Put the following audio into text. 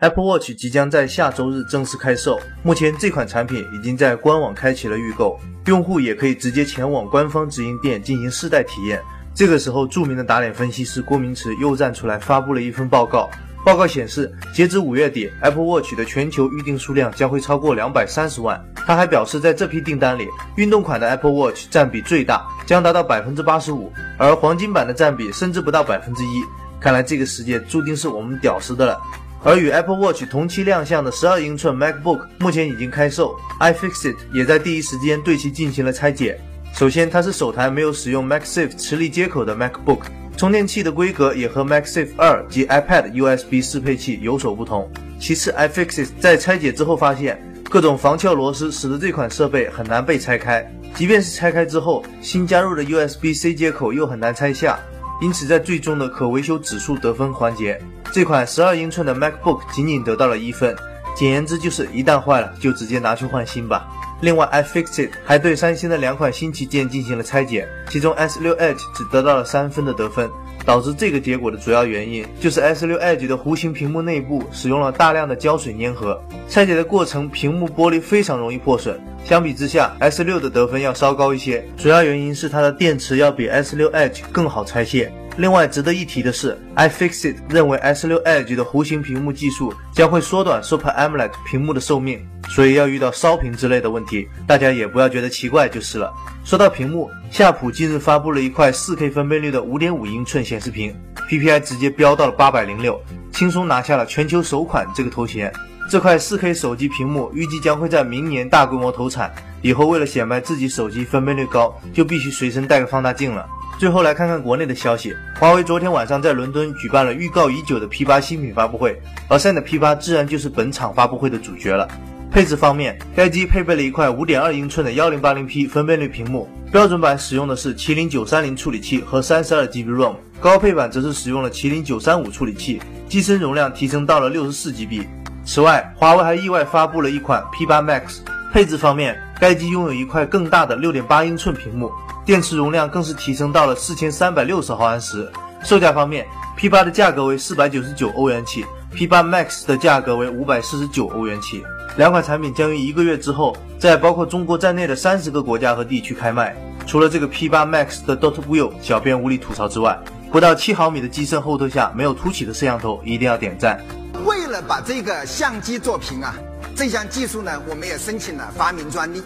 Apple Watch 即将在下周日正式开售。目前这款产品已经在官网开启了预购，用户也可以直接前往官方直营店进行试戴体验。这个时候，著名的打脸分析师郭明池又站出来发布了一份报告。报告显示，截至五月底，Apple Watch 的全球预订数量将会超过两百三十万。他还表示，在这批订单里，运动款的 Apple Watch 占比最大，将达到百分之八十五，而黄金版的占比甚至不到百分之一。看来这个世界注定是我们屌丝的了。而与 Apple Watch 同期亮相的十二英寸 MacBook 目前已经开售，iFixit 也在第一时间对其进行了拆解。首先，它是首台没有使用 MagSafe 磁力接口的 MacBook。充电器的规格也和 MagSafe 2及 iPad USB 适配器有所不同。其次，iFixit 在拆解之后发现，各种防撬螺丝使得这款设备很难被拆开，即便是拆开之后，新加入的 USB-C 接口又很难拆下，因此在最终的可维修指数得分环节，这款十二英寸的 MacBook 仅仅得到了一分。简言之，就是一旦坏了就直接拿去换新吧。另外，iFixit 还对三星的两款新旗舰进行了拆解，其中 S6 Edge 只得到了三分的得分。导致这个结果的主要原因就是 S6 Edge 的弧形屏幕内部使用了大量的胶水粘合，拆解的过程屏幕玻璃非常容易破损。相比之下，S6 的得分要稍高一些，主要原因是它的电池要比 S6 Edge 更好拆卸。另外值得一提的是，iFixit 认为 S6 Edge 的弧形屏幕技术将会缩短 Super AMOLED 屏幕的寿命，所以要遇到烧屏之类的问题，大家也不要觉得奇怪就是了。说到屏幕，夏普近日发布了一块 4K 分辨率的5.5英寸显示屏，PPI 直接飙到了806，轻松拿下了全球首款这个头衔。这块 4K 手机屏幕预计将会在明年大规模投产，以后为了显摆自己手机分辨率高，就必须随身带个放大镜了。最后来看看国内的消息，华为昨天晚上在伦敦举办了预告已久的 P8 新品发布会，而 Find P8 自然就是本场发布会的主角了。配置方面，该机配备了一块5.2英寸的 1080P 分辨率屏幕，标准版使用的是麒麟930处理器和 32GB ROM，高配版则是使用了麒麟935处理器，机身容量提升到了 64GB。此外，华为还意外发布了一款 P8 Max，配置方面，该机拥有一块更大的6.8英寸屏幕。电池容量更是提升到了四千三百六十毫安时。售价方面，P8 的价格为四百九十九欧元起，P8 Max 的价格为五百四十九欧元起。两款产品将于一个月之后，在包括中国在内的三十个国家和地区开卖。除了这个 P8 Max 的 Dot View，小编无力吐槽之外，不到七毫米的机身后透下没有凸起的摄像头，一定要点赞。为了把这个相机做平啊，这项技术呢，我们也申请了发明专利。